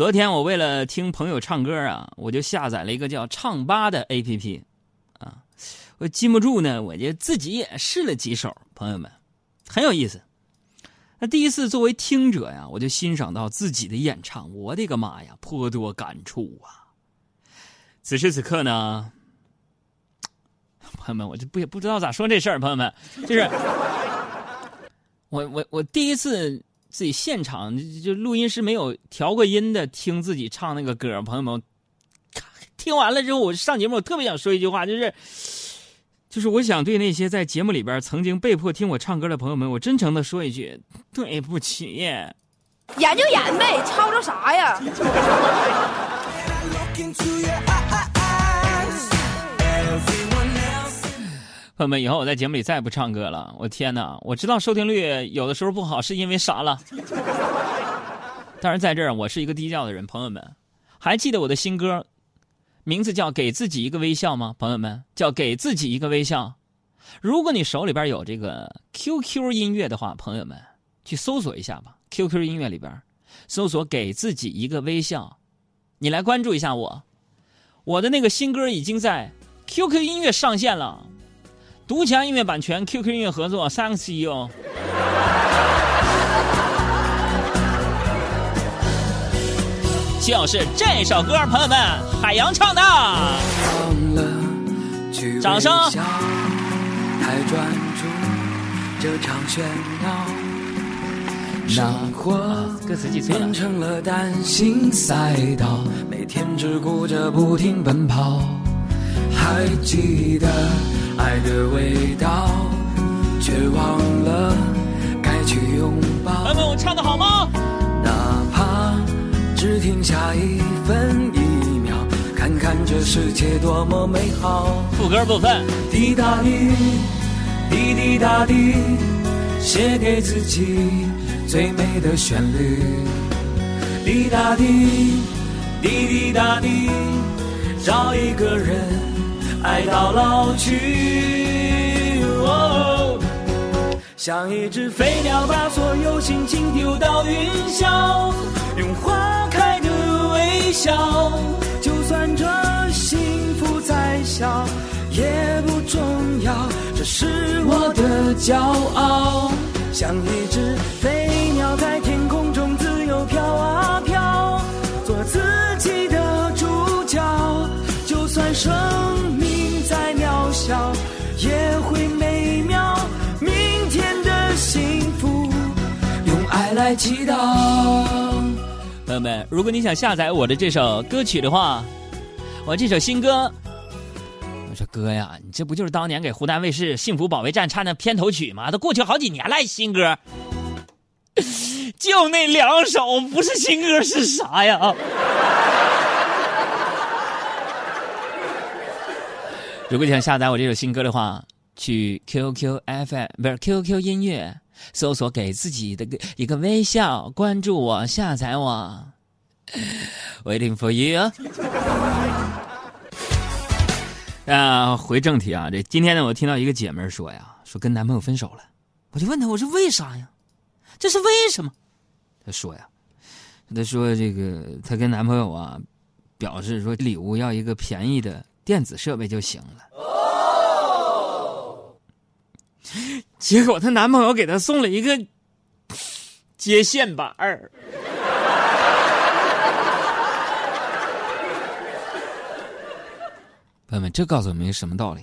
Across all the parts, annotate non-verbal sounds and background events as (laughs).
昨天我为了听朋友唱歌啊，我就下载了一个叫唱吧的 APP，啊，我禁不住呢，我就自己也试了几首，朋友们，很有意思。那第一次作为听者呀，我就欣赏到自己的演唱，我的个妈呀，颇多感触啊。此时此刻呢，(tsk) 朋友们，我就不也不知道咋说这事儿，朋友们，就是 (laughs) 我我我第一次自己现场就录音师没有调过音的听自己唱那个歌，朋友们，(laughs) 听完了之后，我上节目我特别想说一句话，就是。就是我想对那些在节目里边曾经被迫听我唱歌的朋友们，我真诚的说一句对不起。演就演呗，吵吵啥呀？(laughs) 朋友们，以后我在节目里再也不唱歌了。我天哪，我知道收听率有的时候不好，是因为啥了？(laughs) 当然，在这儿我是一个低调的人。朋友们，还记得我的新歌？名字叫给自己一个微笑吗？朋友们，叫给自己一个微笑。如果你手里边有这个 QQ 音乐的话，朋友们去搜索一下吧。QQ 音乐里边搜索“给自己一个微笑”，你来关注一下我。我的那个新歌已经在 QQ 音乐上线了，独家音乐版权，QQ 音乐合作，Thanks you。就是这首歌，朋友们，海洋唱的。掌声。太专注这场喧闹，生活歌词记错了。变成了单行赛道，每天只顾着不停奔跑。还记得爱的味道，却忘了该去拥抱。朋友们，我唱的好吗？哪怕只停下一分一秒，看看这世界多么美好。副歌部分。滴答滴，滴滴答滴，写给自己最美的旋律。滴答滴，滴滴答滴，找一个人爱到老去。哦，像一只飞鸟，把所有心情丢到云霄，用花开的微。笑，就算这幸福再小，也不重要。这是我的骄傲，像一只飞用爱来祈祷。朋友们，如果你想下载我的这首歌曲的话，我这首新歌，我说哥呀，你这不就是当年给湖南卫视《幸福保卫战》唱的片头曲吗？都过去好几年了，新歌，(laughs) 就那两首，不是新歌是啥呀？(laughs) 如果你想下载我这首新歌的话，去 QQ FM 不是 QQ 音乐。搜索给自己的一个微笑，关注我，下载我，waiting for you。啊，回正题啊，这今天呢，我听到一个姐妹说呀，说跟男朋友分手了，我就问她，我说为啥呀？这是为什么？她说呀，她说这个她跟男朋友啊，表示说礼物要一个便宜的电子设备就行了。(laughs) 结果她男朋友给她送了一个接线板儿。朋友们，这告诉我们一个什么道理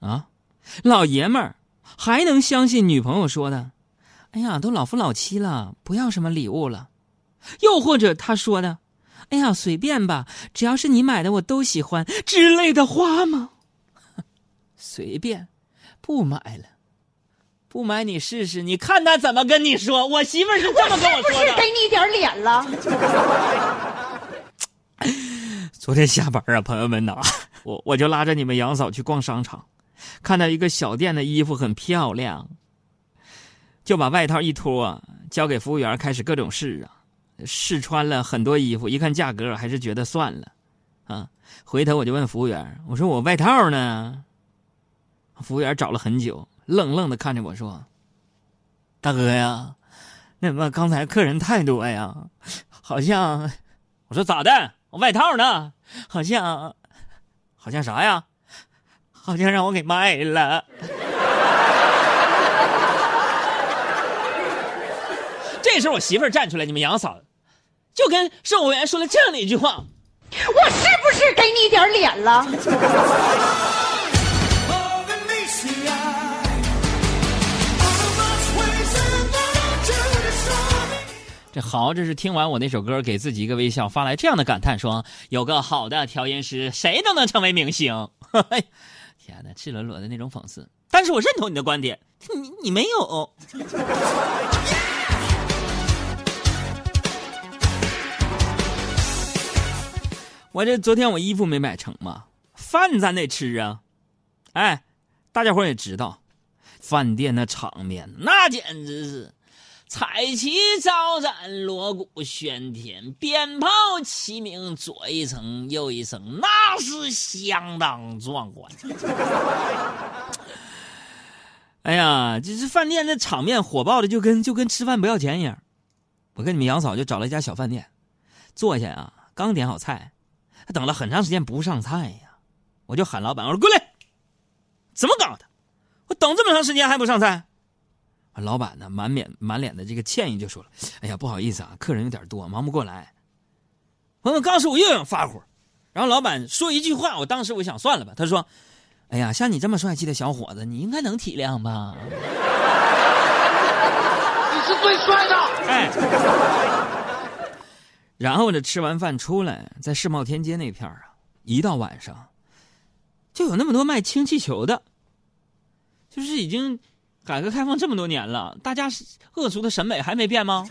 啊？老爷们儿还能相信女朋友说的？哎呀，都老夫老妻了，不要什么礼物了。又或者他说的：“哎呀，随便吧，只要是你买的，我都喜欢。”之类的话吗？(laughs) 随便，不买了。不买你试试，你看他怎么跟你说。我媳妇是这么跟我说的。不是给你一点脸了。(laughs) 昨天下班啊，朋友们呐，我我就拉着你们杨嫂去逛商场，看到一个小店的衣服很漂亮，就把外套一脱，交给服务员开始各种试啊，试穿了很多衣服，一看价格还是觉得算了，啊，回头我就问服务员，我说我外套呢？服务员找了很久。愣愣的看着我说：“大哥呀，那么刚才客人太多呀，好像我说咋的？我外套呢？好像，好像啥呀？好像让我给卖了。(laughs) 这时候我媳妇儿站出来，你们杨嫂就跟售货员说了这样的一句话：“我是不是给你点脸了？”好，这是听完我那首歌，给自己一个微笑，发来这样的感叹：说有个好的调音师，谁都能成为明星。(laughs) 天哪，赤裸裸的那种讽刺。但是我认同你的观点，你你没有。(laughs) 我这昨天我衣服没买成嘛，饭咱得吃啊。哎，大家伙也知道，饭店的场面那简直是。彩旗招展，锣鼓喧天，鞭炮齐鸣，左一层右一层，那是相当壮观。哎呀，这是饭店的场面火爆的，就跟就跟吃饭不要钱一样。我跟你们杨嫂就找了一家小饭店，坐下啊，刚点好菜，等了很长时间不上菜呀，我就喊老板，我说过来，怎么搞的？我等这么长时间还不上菜？老板呢，满脸满脸的这个歉意，就说了：“哎呀，不好意思啊，客人有点多，忙不过来。”我当时我又想发火，然后老板说一句话，我当时我想算了吧。他说：“哎呀，像你这么帅气的小伙子，你应该能体谅吧？” (laughs) 你是最帅的。哎。然后呢，吃完饭出来，在世贸天阶那片啊，一到晚上，就有那么多卖氢气球的，就是已经。改革开放这么多年了，大家恶俗的审美还没变吗？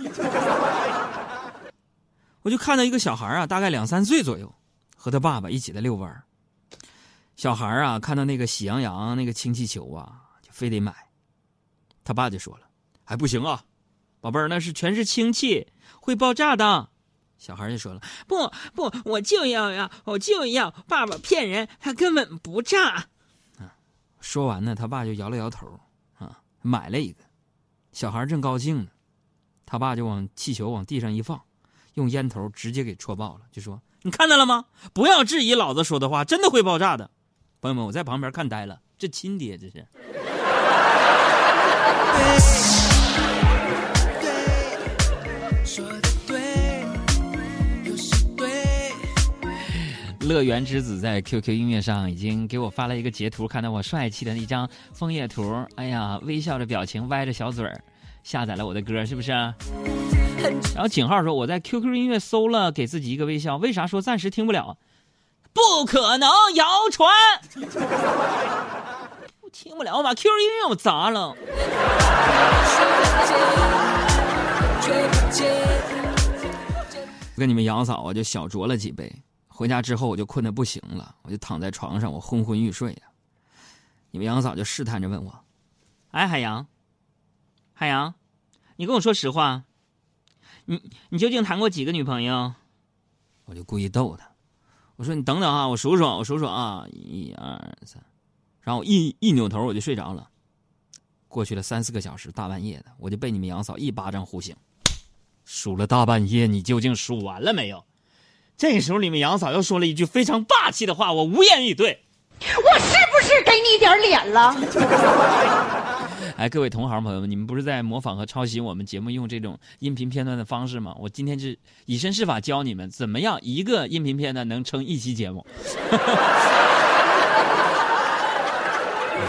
(laughs) 我就看到一个小孩啊，大概两三岁左右，和他爸爸一起在遛弯小孩啊，看到那个喜羊羊那个氢气球啊，就非得买。他爸就说了：“哎不行啊，宝贝儿，那是全是氢气，会爆炸的。”小孩就说了：“不不，我就要要，我就要，爸爸骗人，他根本不炸。”说完呢，他爸就摇了摇头。买了一个，小孩正高兴呢，他爸就往气球往地上一放，用烟头直接给戳爆了，就说：“你看到了吗？不要质疑老子说的话，真的会爆炸的。”朋友们，我在旁边看呆了，这亲爹这是。乐园之子在 QQ 音乐上已经给我发了一个截图，看到我帅气的一张枫叶图。哎呀，微笑的表情，歪着小嘴儿，下载了我的歌，是不是？(laughs) 然后井号说我在 QQ 音乐搜了，给自己一个微笑。为啥说暂时听不了？不可能，谣传。我听不了，我把 QQ 音乐我砸了。(laughs) 跟你们杨嫂啊，就小酌了几杯。回家之后我就困得不行了，我就躺在床上，我昏昏欲睡呀。你们杨嫂就试探着问我：“哎，海洋，海洋，你跟我说实话，你你究竟谈过几个女朋友？”我就故意逗他，我说：“你等等啊，我数数，我数数啊，一二三。”然后我一一扭头我就睡着了。过去了三四个小时，大半夜的，我就被你们杨嫂一巴掌呼醒。数了大半夜，你究竟数完了没有？这时候，你们杨嫂又说了一句非常霸气的话，我无言以对。我是不是给你点脸了？(laughs) 哎，各位同行朋友们，你们不是在模仿和抄袭我们节目用这种音频片段的方式吗？我今天是以身试法教你们怎么样一个音频片段能撑一期节目。(laughs)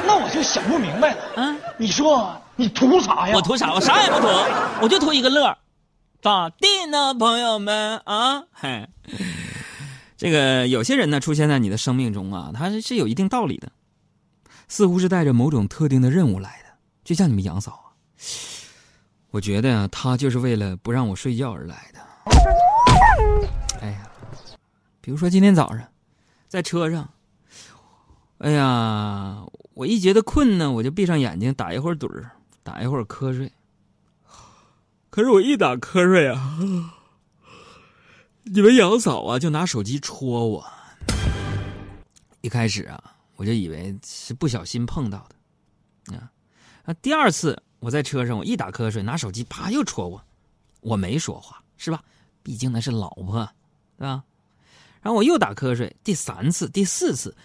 那我就想不明白了。嗯，你说你图啥呀？我图啥？我啥也不图，我就图一个乐。咋地呢，朋友们啊？嘿，这个有些人呢出现在你的生命中啊，他是是有一定道理的，似乎是带着某种特定的任务来的，就像你们杨嫂啊。我觉得呀，他就是为了不让我睡觉而来的。哎呀，比如说今天早上，在车上，哎呀，我一觉得困呢，我就闭上眼睛打一会儿盹儿，打一会儿瞌睡。可是我一打瞌睡啊，(laughs) 你们杨嫂啊就拿手机戳我。一开始啊，我就以为是不小心碰到的，啊，那第二次我在车上，我一打瞌睡，拿手机啪又戳我，我没说话，是吧？毕竟那是老婆，对吧？然后我又打瞌睡，第三次、第四次，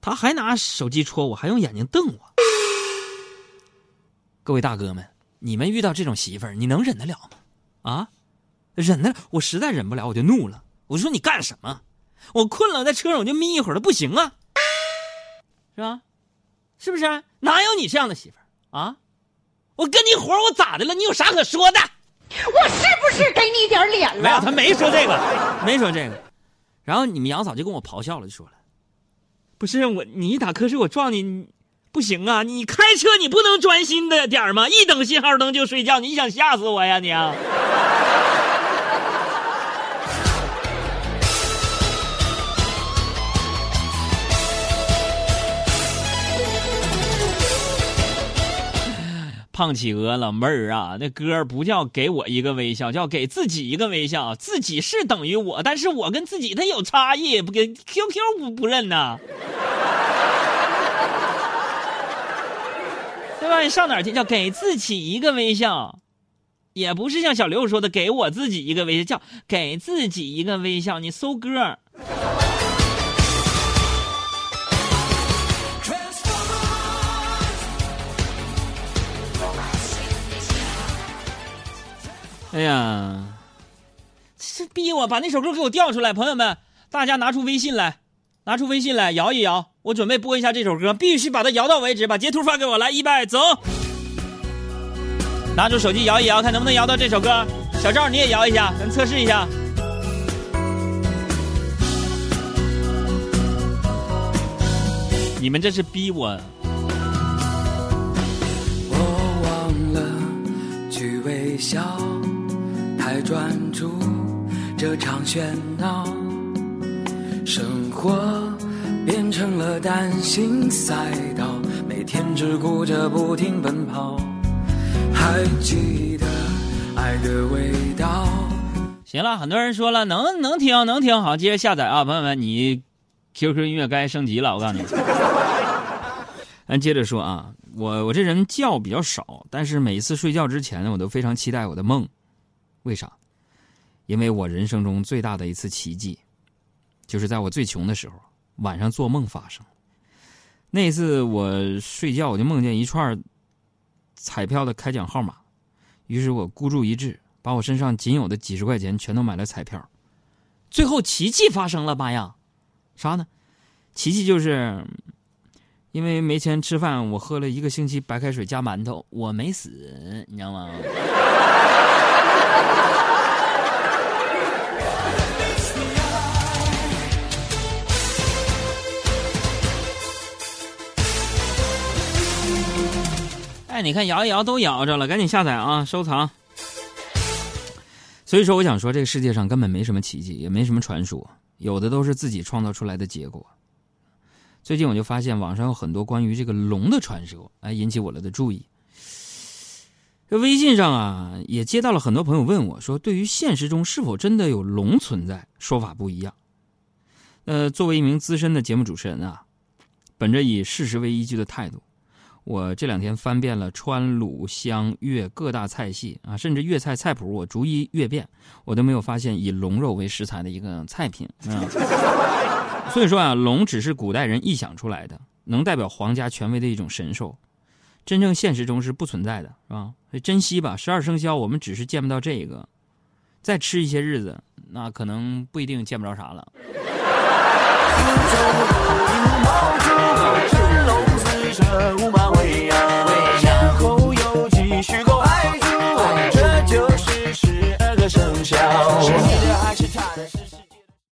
他还拿手机戳我，还用眼睛瞪我。各位大哥们，你们遇到这种媳妇儿，你能忍得了吗？啊，忍得了？我实在忍不了，我就怒了，我就说你干什么？我困了，在车上我就眯一会儿都不行啊，是吧？是不是？哪有你这样的媳妇儿啊？我跟你活我咋的了？你有啥可说的？我是不是给你点脸了？没有，他没说这个，没说这个。然后你们杨嫂就跟我咆哮了，就说了：“不是我，你一打瞌睡我撞你，不行啊！你开车你不能专心的点儿吗？一等信号灯就睡觉，你想吓死我呀你！”胖企鹅老妹儿啊，那歌不叫给我一个微笑，叫给自己一个微笑。自己是等于我，但是我跟自己他有差异，不跟 QQ 不不认呐，吧？你上哪儿去？叫给自己一个微笑，也不是像小刘说的给我自己一个微笑，叫给自己一个微笑。你搜歌。哎呀，这逼我把那首歌给我调出来！朋友们，大家拿出微信来，拿出微信来摇一摇，我准备播一下这首歌，必须把它摇到为止，把截图发给我来，预备走！拿出手机摇一摇，看能不能摇到这首歌。小赵你也摇一下，咱测试一下。你们这是逼我。我忘了去微笑。太专注这场喧闹，生活变成了单行赛道，每天只顾着不停奔跑。还记得爱的味道。行了，很多人说了，能能听能听，好，接着下载啊，朋友们，你 QQ 音乐该升级了，我告诉你。咱接着说啊，我我这人觉比较少，但是每一次睡觉之前呢，我都非常期待我的梦。为啥？因为我人生中最大的一次奇迹，就是在我最穷的时候，晚上做梦发生。那次我睡觉，我就梦见一串彩票的开奖号码，于是我孤注一掷，把我身上仅有的几十块钱全都买了彩票。最后奇迹发生了，妈呀！啥呢？奇迹就是，因为没钱吃饭，我喝了一个星期白开水加馒头，我没死，你知道吗？你看摇一摇都摇着了，赶紧下载啊，收藏。所以说，我想说，这个世界上根本没什么奇迹，也没什么传说，有的都是自己创造出来的结果。最近我就发现网上有很多关于这个龙的传说，哎，引起我了的注意。这微信上啊，也接到了很多朋友问我说，对于现实中是否真的有龙存在，说法不一样。呃，作为一名资深的节目主持人啊，本着以事实为依据的态度，我这两天翻遍了川鲁湘粤各大菜系啊，甚至粤菜菜谱我逐一阅遍，我都没有发现以龙肉为食材的一个菜品啊。(laughs) 所以说啊，龙只是古代人臆想出来的，能代表皇家权威的一种神兽。真正现实中是不存在的，是吧？所以珍惜吧。十二生肖我们只是见不到这个，再吃一些日子，那可能不一定见不着啥了。(laughs) mundial.